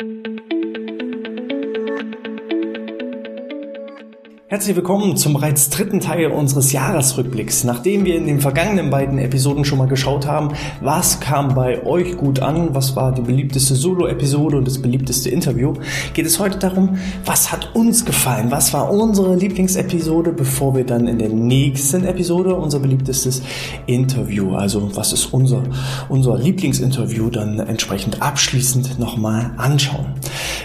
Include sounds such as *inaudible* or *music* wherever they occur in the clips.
thank you. Herzlich willkommen zum bereits dritten Teil unseres Jahresrückblicks. Nachdem wir in den vergangenen beiden Episoden schon mal geschaut haben, was kam bei euch gut an, was war die beliebteste Solo-Episode und das beliebteste Interview, geht es heute darum, was hat uns gefallen, was war unsere Lieblingsepisode, bevor wir dann in der nächsten Episode unser beliebtestes Interview, also was ist unser, unser Lieblingsinterview, dann entsprechend abschließend nochmal anschauen.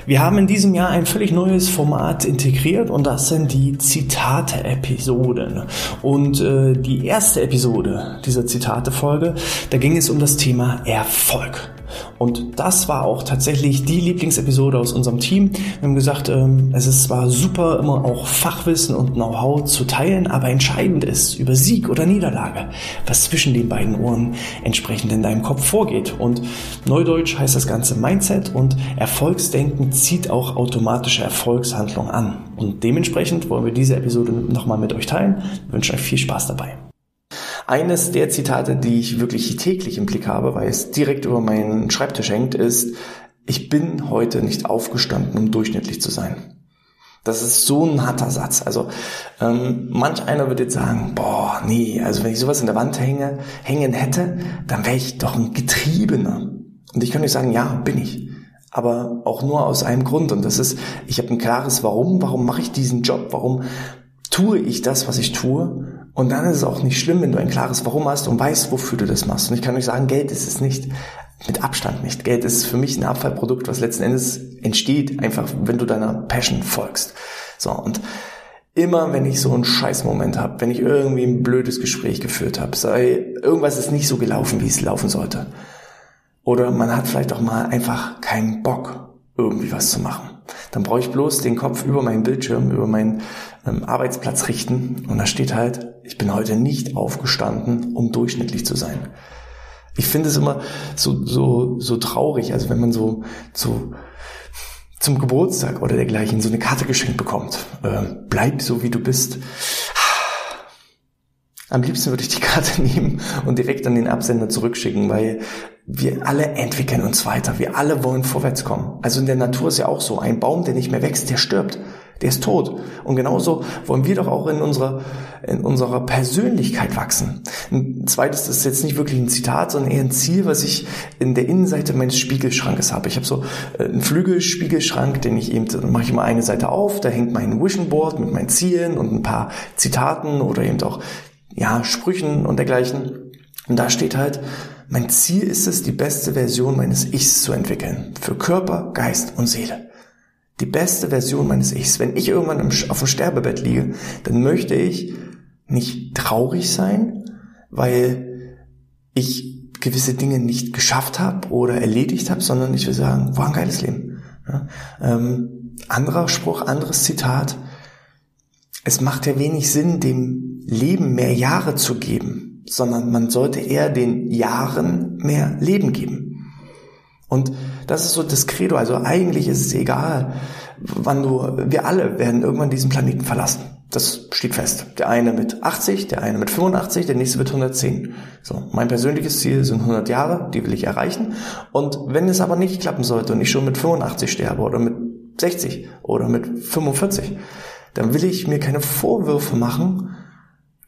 Wir haben in diesem Jahr ein völlig neues Format integriert und das sind die Zitate-Episoden. Und äh, die erste Episode dieser Zitate-Folge, da ging es um das Thema Erfolg. Und das war auch tatsächlich die Lieblingsepisode aus unserem Team. Wir haben gesagt, ähm, es ist zwar super, immer auch Fachwissen und Know-how zu teilen, aber entscheidend ist über Sieg oder Niederlage, was zwischen den beiden Ohren entsprechend in deinem Kopf vorgeht. Und Neudeutsch heißt das Ganze Mindset und Erfolgsdenken zieht auch automatische Erfolgshandlung an. Und dementsprechend wollen wir diese Episode nochmal mit euch teilen. Wir wünschen euch viel Spaß dabei. Eines der Zitate, die ich wirklich täglich im Blick habe, weil es direkt über meinen Schreibtisch hängt, ist, ich bin heute nicht aufgestanden, um durchschnittlich zu sein. Das ist so ein harter Satz. Also ähm, manch einer wird jetzt sagen, boah, nee, also wenn ich sowas in der Wand hänge, hängen hätte, dann wäre ich doch ein Getriebener. Und ich kann euch sagen, ja, bin ich. Aber auch nur aus einem Grund. Und das ist, ich habe ein klares Warum. Warum mache ich diesen Job? Warum tue ich das, was ich tue? Und dann ist es auch nicht schlimm, wenn du ein klares Warum hast und weißt, wofür du das machst. Und ich kann euch sagen, Geld ist es nicht. Mit Abstand nicht. Geld ist für mich ein Abfallprodukt, was letzten Endes entsteht, einfach wenn du deiner Passion folgst. So, und immer wenn ich so einen Scheißmoment habe, wenn ich irgendwie ein blödes Gespräch geführt habe, sei irgendwas ist nicht so gelaufen, wie es laufen sollte. Oder man hat vielleicht auch mal einfach keinen Bock, irgendwie was zu machen. Dann brauche ich bloß den Kopf über meinen Bildschirm, über meinen ähm, Arbeitsplatz richten und da steht halt, ich bin heute nicht aufgestanden, um durchschnittlich zu sein. Ich finde es immer so, so, so traurig, also wenn man so, so zum Geburtstag oder dergleichen so eine Karte geschenkt bekommt. Äh, bleib so wie du bist. Am liebsten würde ich die Karte *laughs* nehmen und direkt an den Absender zurückschicken, weil wir alle entwickeln uns weiter. Wir alle wollen vorwärts kommen. Also in der Natur ist ja auch so. Ein Baum, der nicht mehr wächst, der stirbt. Der ist tot. Und genauso wollen wir doch auch in unserer, in unserer Persönlichkeit wachsen. Ein zweites, ist jetzt nicht wirklich ein Zitat, sondern eher ein Ziel, was ich in der Innenseite meines Spiegelschrankes habe. Ich habe so äh, einen Flügelspiegelschrank, den ich eben, dann mache ich immer eine Seite auf, da hängt mein Vision Board mit meinen Zielen und ein paar Zitaten oder eben auch, ja, Sprüchen und dergleichen. Und da steht halt, mein Ziel ist es, die beste Version meines Ichs zu entwickeln. Für Körper, Geist und Seele. Die beste Version meines Ichs. Wenn ich irgendwann auf dem Sterbebett liege, dann möchte ich nicht traurig sein, weil ich gewisse Dinge nicht geschafft habe oder erledigt habe, sondern ich will sagen, war ein geiles Leben. Ja? Ähm, anderer Spruch, anderes Zitat. Es macht ja wenig Sinn, dem Leben mehr Jahre zu geben, sondern man sollte eher den Jahren mehr Leben geben. Und das ist so das Credo. Also eigentlich ist es egal, wann du, wir alle werden irgendwann diesen Planeten verlassen. Das steht fest. Der eine mit 80, der eine mit 85, der nächste mit 110. So, mein persönliches Ziel sind 100 Jahre, die will ich erreichen. Und wenn es aber nicht klappen sollte und ich schon mit 85 sterbe oder mit 60 oder mit 45, dann will ich mir keine Vorwürfe machen,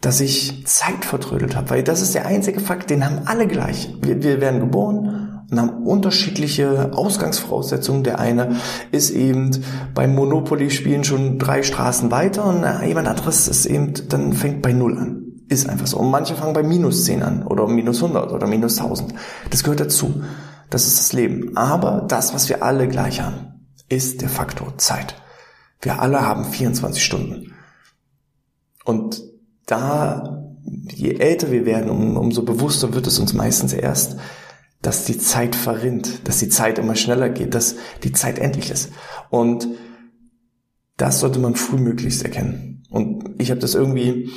dass ich Zeit vertrödelt habe, weil das ist der einzige Fakt, den haben alle gleich. Wir, wir werden geboren und haben unterschiedliche Ausgangsvoraussetzungen. Der eine ist eben beim Monopoly-Spielen schon drei Straßen weiter und jemand anderes ist eben, dann fängt bei Null an. Ist einfach so. Und manche fangen bei minus 10 an oder minus 100 oder minus 1000. Das gehört dazu. Das ist das Leben. Aber das, was wir alle gleich haben, ist der Faktor Zeit. Wir alle haben 24 Stunden. Und da, je älter wir werden, um, umso bewusster wird es uns meistens erst, dass die Zeit verrinnt, dass die Zeit immer schneller geht, dass die Zeit endlich ist. Und das sollte man frühmöglichst erkennen. Und ich habe das irgendwie,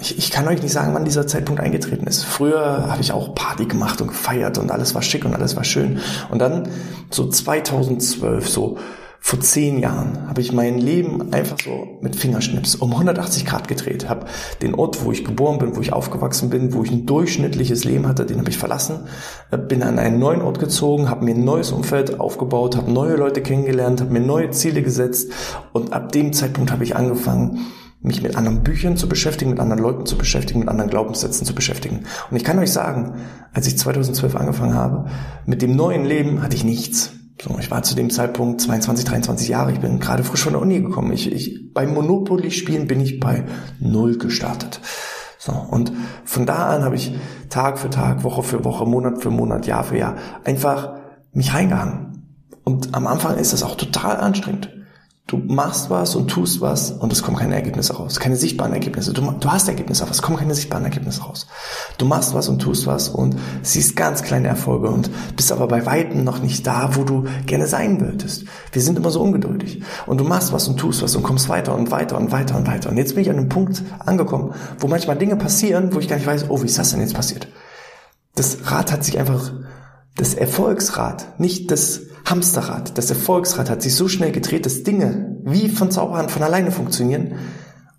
ich, ich kann euch nicht sagen, wann dieser Zeitpunkt eingetreten ist. Früher habe ich auch Party gemacht und gefeiert und alles war schick und alles war schön. Und dann so 2012, so vor zehn Jahren habe ich mein Leben einfach so mit Fingerschnips um 180 Grad gedreht. Habe den Ort, wo ich geboren bin, wo ich aufgewachsen bin, wo ich ein durchschnittliches Leben hatte, den habe ich verlassen. Äh, bin an einen neuen Ort gezogen, habe mir ein neues Umfeld aufgebaut, habe neue Leute kennengelernt, habe mir neue Ziele gesetzt und ab dem Zeitpunkt habe ich angefangen, mich mit anderen Büchern zu beschäftigen, mit anderen Leuten zu beschäftigen, mit anderen Glaubenssätzen zu beschäftigen. Und ich kann euch sagen, als ich 2012 angefangen habe, mit dem neuen Leben hatte ich nichts. So, ich war zu dem Zeitpunkt 22, 23 Jahre, ich bin gerade frisch von der Uni gekommen. Ich, ich, beim Monopoly-Spielen bin ich bei Null gestartet. So, und von da an habe ich Tag für Tag, Woche für Woche, Monat für Monat, Jahr für Jahr einfach mich reingehangen. Und am Anfang ist das auch total anstrengend. Du machst was und tust was und es kommen keine Ergebnisse raus. Keine sichtbaren Ergebnisse. Du, du hast Ergebnisse, aber es kommen keine sichtbaren Ergebnisse raus. Du machst was und tust was und siehst ganz kleine Erfolge und bist aber bei Weitem noch nicht da, wo du gerne sein würdest. Wir sind immer so ungeduldig. Und du machst was und tust was und kommst weiter und weiter und weiter und weiter. Und jetzt bin ich an einem Punkt angekommen, wo manchmal Dinge passieren, wo ich gar nicht weiß, oh, wie ist das denn jetzt passiert? Das Rad hat sich einfach, das Erfolgsrad, nicht das Hamsterrad, das Erfolgsrad hat sich so schnell gedreht, dass Dinge wie von Zauberhand von alleine funktionieren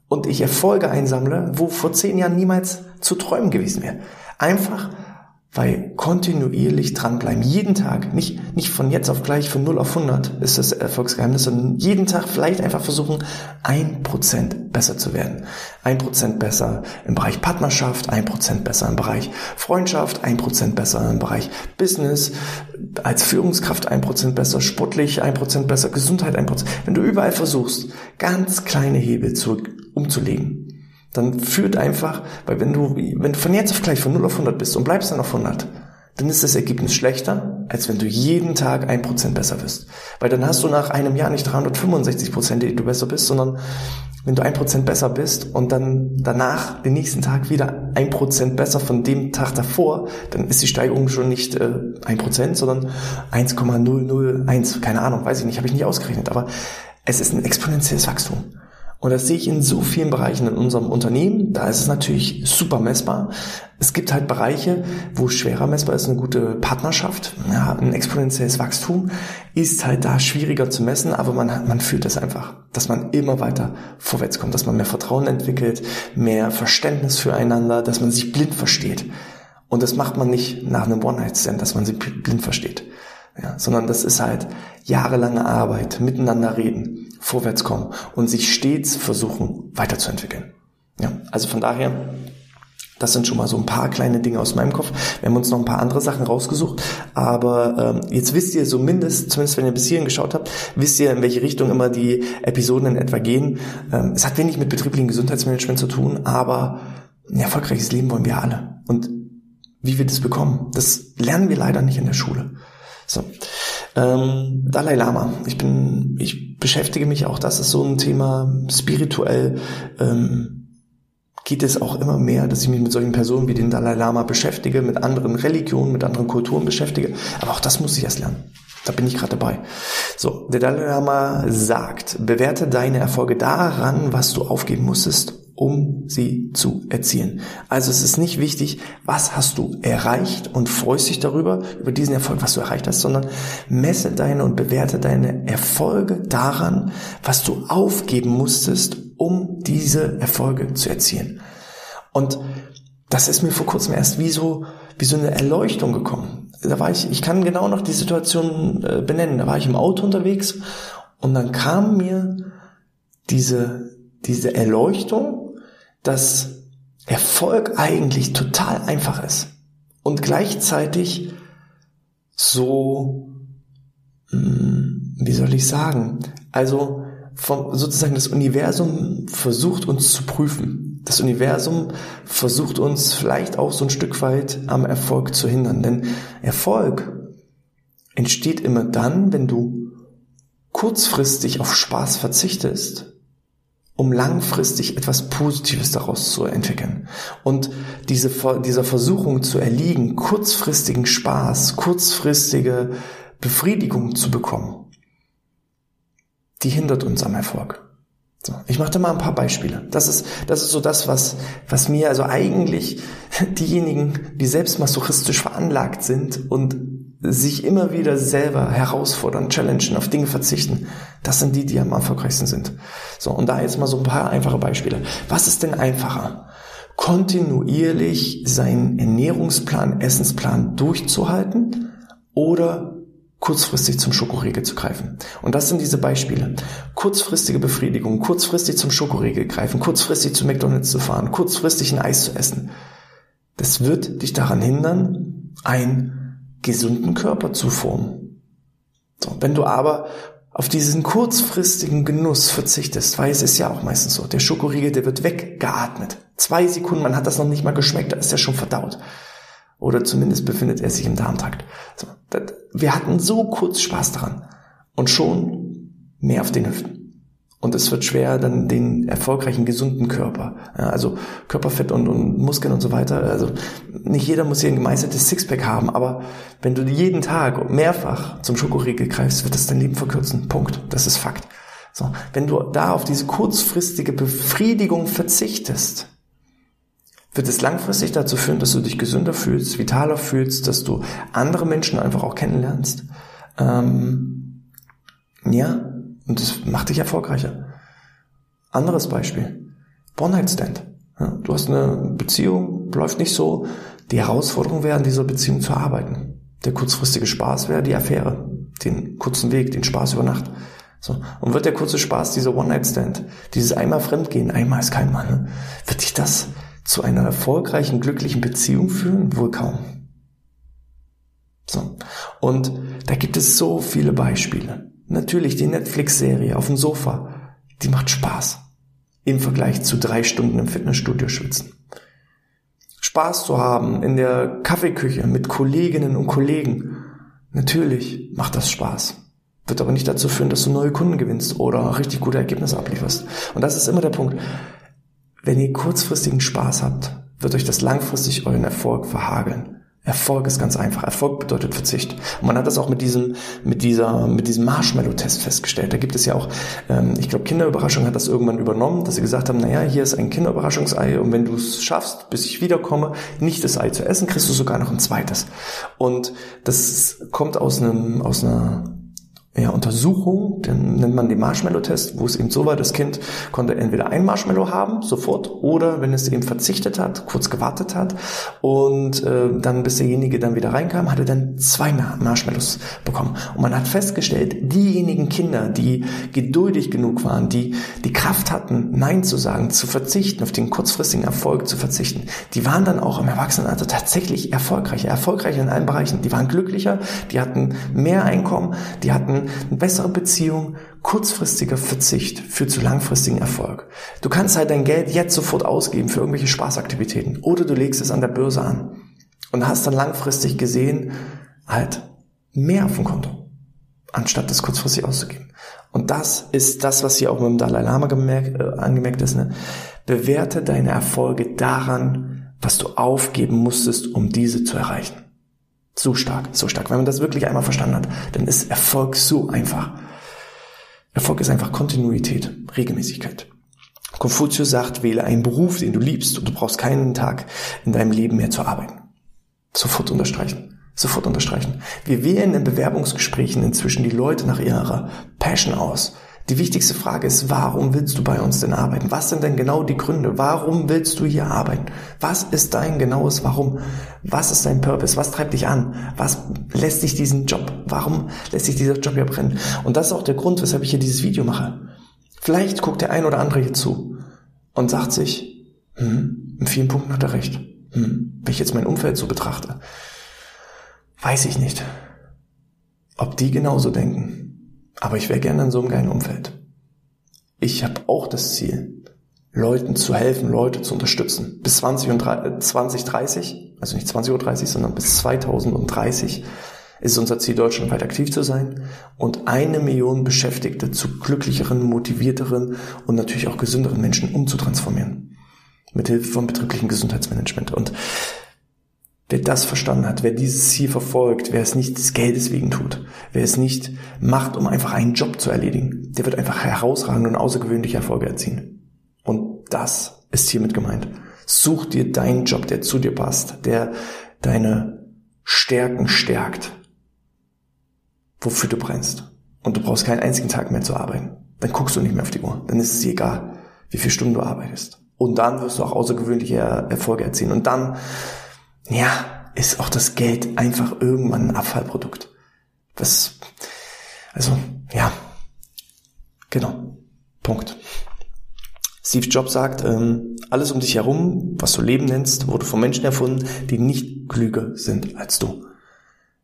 und ich Erfolge einsammle, wo vor zehn Jahren niemals zu träumen gewesen wäre. Einfach, weil kontinuierlich dranbleiben, jeden Tag, nicht, nicht von jetzt auf gleich, von 0 auf 100 ist das Erfolgsgeheimnis, sondern jeden Tag vielleicht einfach versuchen, ein Prozent besser zu werden. Ein Prozent besser im Bereich Partnerschaft, ein Prozent besser im Bereich Freundschaft, ein Prozent besser im Bereich Business, als Führungskraft ein Prozent besser, sportlich ein Prozent besser, Gesundheit ein Prozent. Wenn du überall versuchst, ganz kleine Hebel zu, umzulegen, dann führt einfach, weil wenn du, wenn du von jetzt auf gleich von 0 auf 100 bist und bleibst dann auf 100, dann ist das Ergebnis schlechter, als wenn du jeden Tag ein Prozent besser wirst. Weil dann hast du nach einem Jahr nicht 365 Prozent, die du besser bist, sondern wenn du ein Prozent besser bist und dann danach den nächsten Tag wieder ein Prozent besser von dem Tag davor, dann ist die Steigerung schon nicht ein äh, Prozent, sondern 1,001. Keine Ahnung, weiß ich nicht, habe ich nicht ausgerechnet. Aber es ist ein exponentielles Wachstum. Und das sehe ich in so vielen Bereichen in unserem Unternehmen. Da ist es natürlich super messbar. Es gibt halt Bereiche, wo schwerer messbar ist. Eine gute Partnerschaft, ja, ein exponentielles Wachstum ist halt da schwieriger zu messen, aber man, man fühlt es einfach, dass man immer weiter vorwärts kommt, dass man mehr Vertrauen entwickelt, mehr Verständnis füreinander, dass man sich blind versteht. Und das macht man nicht nach einem One-Night-Stand, dass man sich blind versteht. Ja, sondern das ist halt jahrelange Arbeit, miteinander reden, vorwärts kommen und sich stets versuchen weiterzuentwickeln. Ja, also von daher, das sind schon mal so ein paar kleine Dinge aus meinem Kopf. Wir haben uns noch ein paar andere Sachen rausgesucht, aber ähm, jetzt wisst ihr zumindest, zumindest wenn ihr bis hierhin geschaut habt, wisst ihr, in welche Richtung immer die Episoden in etwa gehen. Ähm, es hat wenig mit betrieblichem Gesundheitsmanagement zu tun, aber ein erfolgreiches Leben wollen wir alle. Und wie wir das bekommen, das lernen wir leider nicht in der Schule. So. Ähm, Dalai Lama. Ich bin, ich beschäftige mich auch, das ist so ein Thema spirituell. Ähm, geht es auch immer mehr, dass ich mich mit solchen Personen wie den Dalai Lama beschäftige, mit anderen Religionen, mit anderen Kulturen beschäftige. Aber auch das muss ich erst lernen. Da bin ich gerade dabei. So, der Dalai Lama sagt, bewerte deine Erfolge daran, was du aufgeben musstest um sie zu erzielen. Also es ist nicht wichtig, was hast du erreicht und freust dich darüber, über diesen Erfolg, was du erreicht hast, sondern messe deine und bewerte deine Erfolge daran, was du aufgeben musstest, um diese Erfolge zu erzielen. Und das ist mir vor kurzem erst wie so, wie so eine Erleuchtung gekommen. Da war ich, ich kann genau noch die Situation äh, benennen. Da war ich im Auto unterwegs und dann kam mir diese, diese Erleuchtung, dass Erfolg eigentlich total einfach ist und gleichzeitig so, hm, wie soll ich sagen, also vom, sozusagen das Universum versucht uns zu prüfen. Das Universum versucht uns vielleicht auch so ein Stück weit am Erfolg zu hindern. Denn Erfolg entsteht immer dann, wenn du kurzfristig auf Spaß verzichtest um langfristig etwas Positives daraus zu entwickeln. Und diese, dieser Versuchung zu erliegen, kurzfristigen Spaß, kurzfristige Befriedigung zu bekommen, die hindert uns am Erfolg. So, ich mache da mal ein paar Beispiele. Das ist, das ist so das, was, was mir also eigentlich *laughs* diejenigen, die selbst masochistisch veranlagt sind und sich immer wieder selber herausfordern, challengen, auf Dinge verzichten, das sind die, die am erfolgreichsten sind. So, und da jetzt mal so ein paar einfache Beispiele. Was ist denn einfacher? Kontinuierlich seinen Ernährungsplan, Essensplan durchzuhalten oder kurzfristig zum Schokoriegel zu greifen. Und das sind diese Beispiele. Kurzfristige Befriedigung, kurzfristig zum Schokoriegel greifen, kurzfristig zu McDonald's zu fahren, kurzfristig ein Eis zu essen. Das wird dich daran hindern, einen gesunden Körper zu formen. So, wenn du aber auf diesen kurzfristigen Genuss verzichtest, weil es ist ja auch meistens so, der Schokoriegel, der wird weggeatmet. Zwei Sekunden, man hat das noch nicht mal geschmeckt, da ist er schon verdaut. Oder zumindest befindet er sich im Darmtrakt. So, wir hatten so kurz Spaß daran und schon mehr auf den Hüften. Und es wird schwer, dann den erfolgreichen, gesunden Körper, ja, also Körperfett und, und Muskeln und so weiter. Also nicht jeder muss hier ein gemeißeltes Sixpack haben, aber wenn du jeden Tag mehrfach zum Schokoriegel greifst, wird das dein Leben verkürzen. Punkt. Das ist Fakt. So, wenn du da auf diese kurzfristige Befriedigung verzichtest, wird es langfristig dazu führen, dass du dich gesünder fühlst, vitaler fühlst, dass du andere Menschen einfach auch kennenlernst. Ähm, ja, und das macht dich erfolgreicher. Anderes Beispiel. One-Night-Stand. Du hast eine Beziehung, läuft nicht so. Die Herausforderung wäre, an dieser Beziehung zu arbeiten. Der kurzfristige Spaß wäre die Affäre. Den kurzen Weg, den Spaß über Nacht. So. Und wird der kurze Spaß, dieser One-Night-Stand, dieses einmal Fremdgehen, einmal ist kein Mann, ne? wird dich das zu einer erfolgreichen, glücklichen Beziehung führen? Wohl kaum. So. Und da gibt es so viele Beispiele. Natürlich die Netflix-Serie auf dem Sofa, die macht Spaß. Im Vergleich zu drei Stunden im Fitnessstudio schwitzen. Spaß zu haben in der Kaffeeküche mit Kolleginnen und Kollegen. Natürlich macht das Spaß. Wird aber nicht dazu führen, dass du neue Kunden gewinnst oder richtig gute Ergebnisse ablieferst. Und das ist immer der Punkt. Wenn ihr kurzfristigen Spaß habt, wird euch das langfristig euren Erfolg verhageln. Erfolg ist ganz einfach. Erfolg bedeutet Verzicht. Und man hat das auch mit diesem, mit dieser, mit diesem Marshmallow-Test festgestellt. Da gibt es ja auch, ähm, ich glaube, Kinderüberraschung hat das irgendwann übernommen, dass sie gesagt haben, naja, hier ist ein Kinderüberraschungsei und wenn du es schaffst, bis ich wiederkomme, nicht das Ei zu essen, kriegst du sogar noch ein zweites. Und das kommt aus einem, aus einer ja, Untersuchung, den nennt man den Marshmallow-Test, wo es eben so war, das Kind konnte entweder ein Marshmallow haben, sofort, oder wenn es eben verzichtet hat, kurz gewartet hat und äh, dann, bis derjenige dann wieder reinkam, hat er dann zwei Marshmallows bekommen. Und man hat festgestellt, diejenigen Kinder, die geduldig genug waren, die die Kraft hatten, Nein zu sagen, zu verzichten, auf den kurzfristigen Erfolg zu verzichten, die waren dann auch im Erwachsenenalter tatsächlich erfolgreicher, erfolgreicher in allen Bereichen. Die waren glücklicher, die hatten mehr Einkommen, die hatten bessere Beziehung, kurzfristiger Verzicht führt zu langfristigen Erfolg. Du kannst halt dein Geld jetzt sofort ausgeben für irgendwelche Spaßaktivitäten oder du legst es an der Börse an und hast dann langfristig gesehen halt mehr auf dem Konto, anstatt das kurzfristig auszugeben. Und das ist das, was hier auch mit dem Dalai Lama gemerkt, äh, angemerkt ist. Ne? Bewerte deine Erfolge daran, was du aufgeben musstest, um diese zu erreichen. So stark, so stark. Wenn man das wirklich einmal verstanden hat, dann ist Erfolg so einfach. Erfolg ist einfach Kontinuität, Regelmäßigkeit. Konfuzius sagt, wähle einen Beruf, den du liebst und du brauchst keinen Tag in deinem Leben mehr zu arbeiten. Sofort unterstreichen. Sofort unterstreichen. Wir wählen in Bewerbungsgesprächen inzwischen die Leute nach ihrer Passion aus. Die wichtigste Frage ist, warum willst du bei uns denn arbeiten? Was sind denn genau die Gründe? Warum willst du hier arbeiten? Was ist dein genaues Warum? Was ist dein Purpose? Was treibt dich an? Was lässt dich diesen Job? Warum lässt sich dieser Job hier brennen? Und das ist auch der Grund, weshalb ich hier dieses Video mache. Vielleicht guckt der ein oder andere hier zu und sagt sich, hm, in vielen Punkten hat er recht. Hm, wenn ich jetzt mein Umfeld so betrachte, weiß ich nicht, ob die genauso denken. Aber ich wäre gerne in so einem geilen Umfeld. Ich habe auch das Ziel, Leuten zu helfen, Leute zu unterstützen. Bis 20 und 2030, also nicht 20.30 Uhr, sondern bis 2030 ist unser Ziel, deutschlandweit aktiv zu sein und eine Million Beschäftigte zu glücklicheren, motivierteren und natürlich auch gesünderen Menschen umzutransformieren. Mithilfe von betrieblichem Gesundheitsmanagement. Und Wer das verstanden hat, wer dieses Ziel verfolgt, wer es nicht des Geldes wegen tut, wer es nicht macht, um einfach einen Job zu erledigen, der wird einfach herausragende und außergewöhnliche Erfolge erzielen. Und das ist hiermit gemeint. Such dir deinen Job, der zu dir passt, der deine Stärken stärkt wofür du brennst. Und du brauchst keinen einzigen Tag mehr zu arbeiten. Dann guckst du nicht mehr auf die Uhr. Dann ist es dir egal, wie viele Stunden du arbeitest. Und dann wirst du auch außergewöhnliche Erfolge erzielen. Und dann, ja, ist auch das Geld einfach irgendwann ein Abfallprodukt. Was, also, ja, genau, Punkt. Steve Jobs sagt, ähm, alles um dich herum, was du Leben nennst, wurde von Menschen erfunden, die nicht klüger sind als du.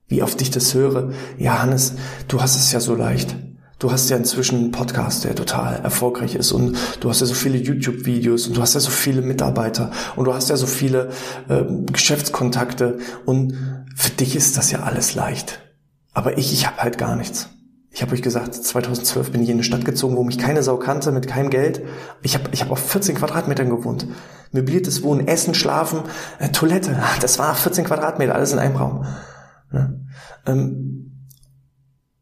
Wie oft ich das höre, ja Hannes, du hast es ja so leicht. Du hast ja inzwischen einen Podcast, der total erfolgreich ist und du hast ja so viele YouTube-Videos und du hast ja so viele Mitarbeiter und du hast ja so viele äh, Geschäftskontakte und für dich ist das ja alles leicht. Aber ich, ich habe halt gar nichts. Ich habe euch gesagt, 2012 bin ich in eine Stadt gezogen, wo mich keine Sau kannte, mit keinem Geld. Ich habe ich hab auf 14 Quadratmetern gewohnt. Möbliertes Wohnen, Essen, Schlafen, äh, Toilette. Das war 14 Quadratmeter, alles in einem Raum. Ne? Ähm,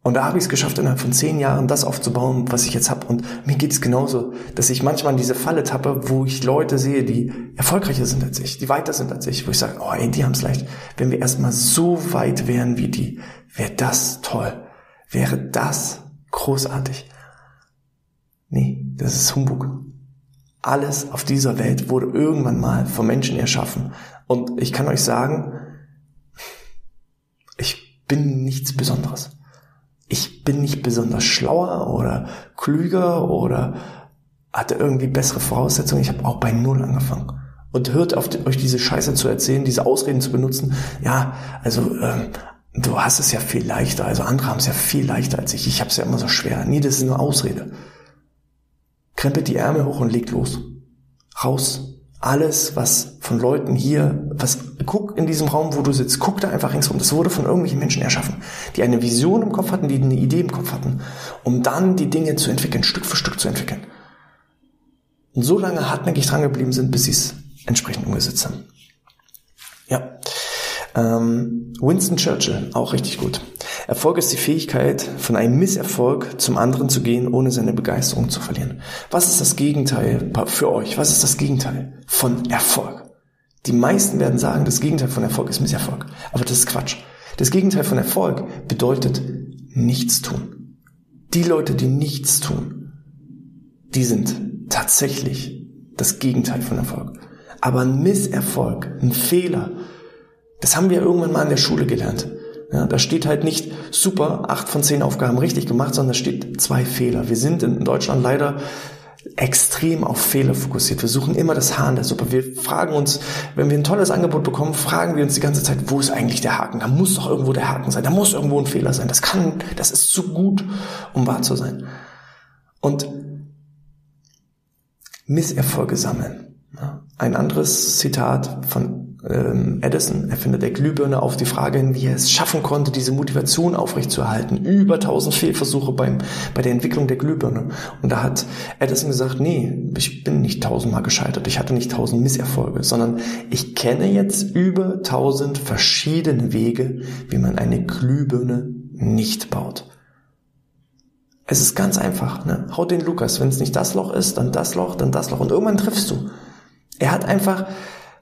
und da habe ich es geschafft, innerhalb von zehn Jahren das aufzubauen, was ich jetzt habe. Und mir geht es genauso, dass ich manchmal in diese Falle tappe, wo ich Leute sehe, die erfolgreicher sind als ich, die weiter sind als ich, wo ich sage, oh ey, die haben es leicht. Wenn wir erstmal so weit wären wie die, wäre das toll. Wäre das großartig. Nee, das ist Humbug. Alles auf dieser Welt wurde irgendwann mal von Menschen erschaffen. Und ich kann euch sagen, ich bin nichts Besonderes. Ich bin nicht besonders schlauer oder klüger oder hatte irgendwie bessere Voraussetzungen. Ich habe auch bei Null angefangen. Und hört auf euch diese Scheiße zu erzählen, diese Ausreden zu benutzen. Ja, also ähm, du hast es ja viel leichter. Also andere haben es ja viel leichter als ich. Ich habe es ja immer so schwer. Nee, das ist nur Ausrede. Krempelt die Ärmel hoch und legt los. Raus alles, was von Leuten hier, was, guck in diesem Raum, wo du sitzt, guck da einfach ringsrum. Das wurde von irgendwelchen Menschen erschaffen, die eine Vision im Kopf hatten, die eine Idee im Kopf hatten, um dann die Dinge zu entwickeln, Stück für Stück zu entwickeln. Und so lange hartnäckig dran geblieben sind, bis sie es entsprechend umgesetzt haben. Ja. Ähm, Winston Churchill, auch richtig gut. Erfolg ist die Fähigkeit, von einem Misserfolg zum anderen zu gehen, ohne seine Begeisterung zu verlieren. Was ist das Gegenteil für euch? Was ist das Gegenteil von Erfolg? Die meisten werden sagen, das Gegenteil von Erfolg ist Misserfolg. Aber das ist Quatsch. Das Gegenteil von Erfolg bedeutet nichts tun. Die Leute, die nichts tun, die sind tatsächlich das Gegenteil von Erfolg. Aber ein Misserfolg, ein Fehler, das haben wir irgendwann mal in der Schule gelernt. Ja, da steht halt nicht super, acht von zehn Aufgaben richtig gemacht, sondern da steht zwei Fehler. Wir sind in Deutschland leider extrem auf Fehler fokussiert. Wir suchen immer das Haar in der Suppe. Wir fragen uns, wenn wir ein tolles Angebot bekommen, fragen wir uns die ganze Zeit, wo ist eigentlich der Haken? Da muss doch irgendwo der Haken sein. Da muss irgendwo ein Fehler sein. Das kann, das ist zu gut, um wahr zu sein. Und Misserfolge sammeln. Ein anderes Zitat von ähm, Edison, Erfinder der Glühbirne, auf die Frage hin, wie er es schaffen konnte, diese Motivation aufrechtzuerhalten. Über tausend Fehlversuche beim, bei der Entwicklung der Glühbirne. Und da hat Edison gesagt, nee, ich bin nicht tausendmal gescheitert, ich hatte nicht tausend Misserfolge, sondern ich kenne jetzt über tausend verschiedene Wege, wie man eine Glühbirne nicht baut. Es ist ganz einfach. Ne? Hau den Lukas. Wenn es nicht das Loch ist, dann das Loch, dann das Loch. Und irgendwann triffst du. Er hat einfach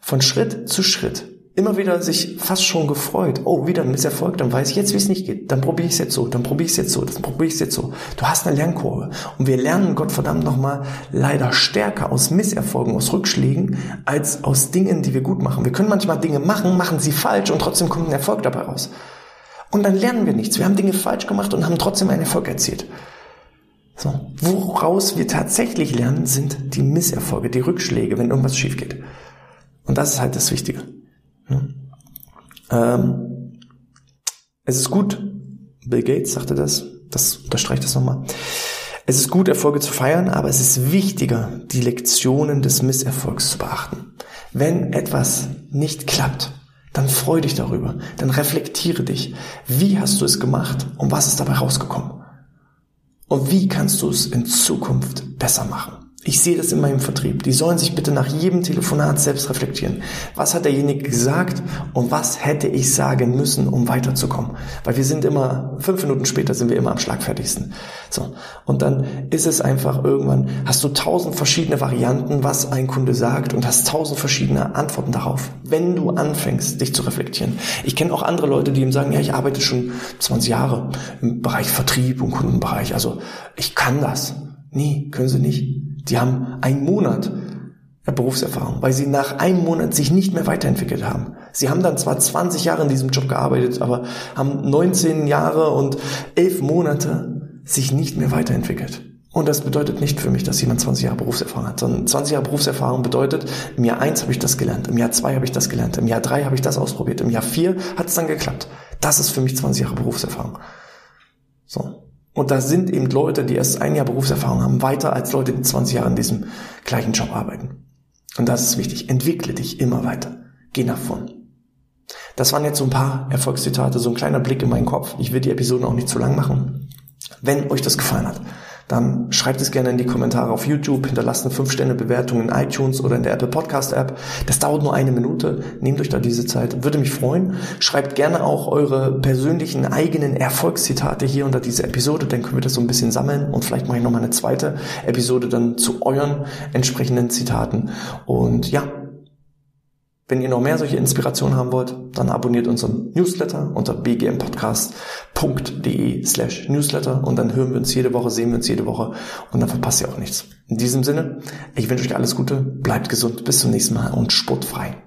von Schritt zu Schritt immer wieder sich fast schon gefreut. Oh, wieder ein Misserfolg, dann weiß ich jetzt, wie es nicht geht. Dann probiere ich es jetzt so, dann probiere ich es jetzt so, dann probiere ich es jetzt so. Du hast eine Lernkurve. Und wir lernen, Gott verdammt nochmal, leider stärker aus Misserfolgen, aus Rückschlägen, als aus Dingen, die wir gut machen. Wir können manchmal Dinge machen, machen sie falsch und trotzdem kommt ein Erfolg dabei raus. Und dann lernen wir nichts. Wir haben Dinge falsch gemacht und haben trotzdem einen Erfolg erzielt. So. Woraus wir tatsächlich lernen, sind die Misserfolge, die Rückschläge, wenn irgendwas schief geht. Und das ist halt das Wichtige. Ähm, es ist gut, Bill Gates sagte das, das unterstreicht das nochmal. Es ist gut, Erfolge zu feiern, aber es ist wichtiger, die Lektionen des Misserfolgs zu beachten. Wenn etwas nicht klappt, dann freu dich darüber, dann reflektiere dich. Wie hast du es gemacht und was ist dabei rausgekommen? Und wie kannst du es in Zukunft besser machen? Ich sehe das in meinem Vertrieb. Die sollen sich bitte nach jedem Telefonat selbst reflektieren. Was hat derjenige gesagt und was hätte ich sagen müssen, um weiterzukommen? Weil wir sind immer, fünf Minuten später sind wir immer am schlagfertigsten. So. Und dann ist es einfach irgendwann, hast du tausend verschiedene Varianten, was ein Kunde sagt und hast tausend verschiedene Antworten darauf. Wenn du anfängst, dich zu reflektieren. Ich kenne auch andere Leute, die ihm sagen, ja, ich arbeite schon 20 Jahre im Bereich Vertrieb und Kundenbereich. Also ich kann das. Nee, können sie nicht. Die haben einen Monat Berufserfahrung, weil sie nach einem Monat sich nicht mehr weiterentwickelt haben. Sie haben dann zwar 20 Jahre in diesem Job gearbeitet, aber haben 19 Jahre und 11 Monate sich nicht mehr weiterentwickelt. Und das bedeutet nicht für mich, dass jemand 20 Jahre Berufserfahrung hat, sondern 20 Jahre Berufserfahrung bedeutet, im Jahr 1 habe ich das gelernt, im Jahr 2 habe ich das gelernt, im Jahr 3 habe ich das ausprobiert, im Jahr 4 hat es dann geklappt. Das ist für mich 20 Jahre Berufserfahrung. So. Und da sind eben Leute, die erst ein Jahr Berufserfahrung haben, weiter als Leute, die 20 Jahre in diesem gleichen Job arbeiten. Und das ist wichtig. Entwickle dich immer weiter. Geh nach vorn. Das waren jetzt so ein paar Erfolgszitate, so ein kleiner Blick in meinen Kopf. Ich will die Episoden auch nicht zu lang machen. Wenn euch das gefallen hat, dann schreibt es gerne in die Kommentare auf YouTube, hinterlasst eine 5-Sterne-Bewertung in iTunes oder in der Apple Podcast App. Das dauert nur eine Minute. Nehmt euch da diese Zeit. Würde mich freuen. Schreibt gerne auch eure persönlichen eigenen Erfolgszitate hier unter diese Episode, dann können wir das so ein bisschen sammeln und vielleicht mache ich nochmal eine zweite Episode dann zu euren entsprechenden Zitaten. Und ja, wenn ihr noch mehr solche Inspirationen haben wollt, dann abonniert unseren Newsletter unter bgmpodcast.de slash Newsletter und dann hören wir uns jede Woche, sehen wir uns jede Woche und dann verpasst ihr auch nichts. In diesem Sinne, ich wünsche euch alles Gute, bleibt gesund, bis zum nächsten Mal und sportfrei.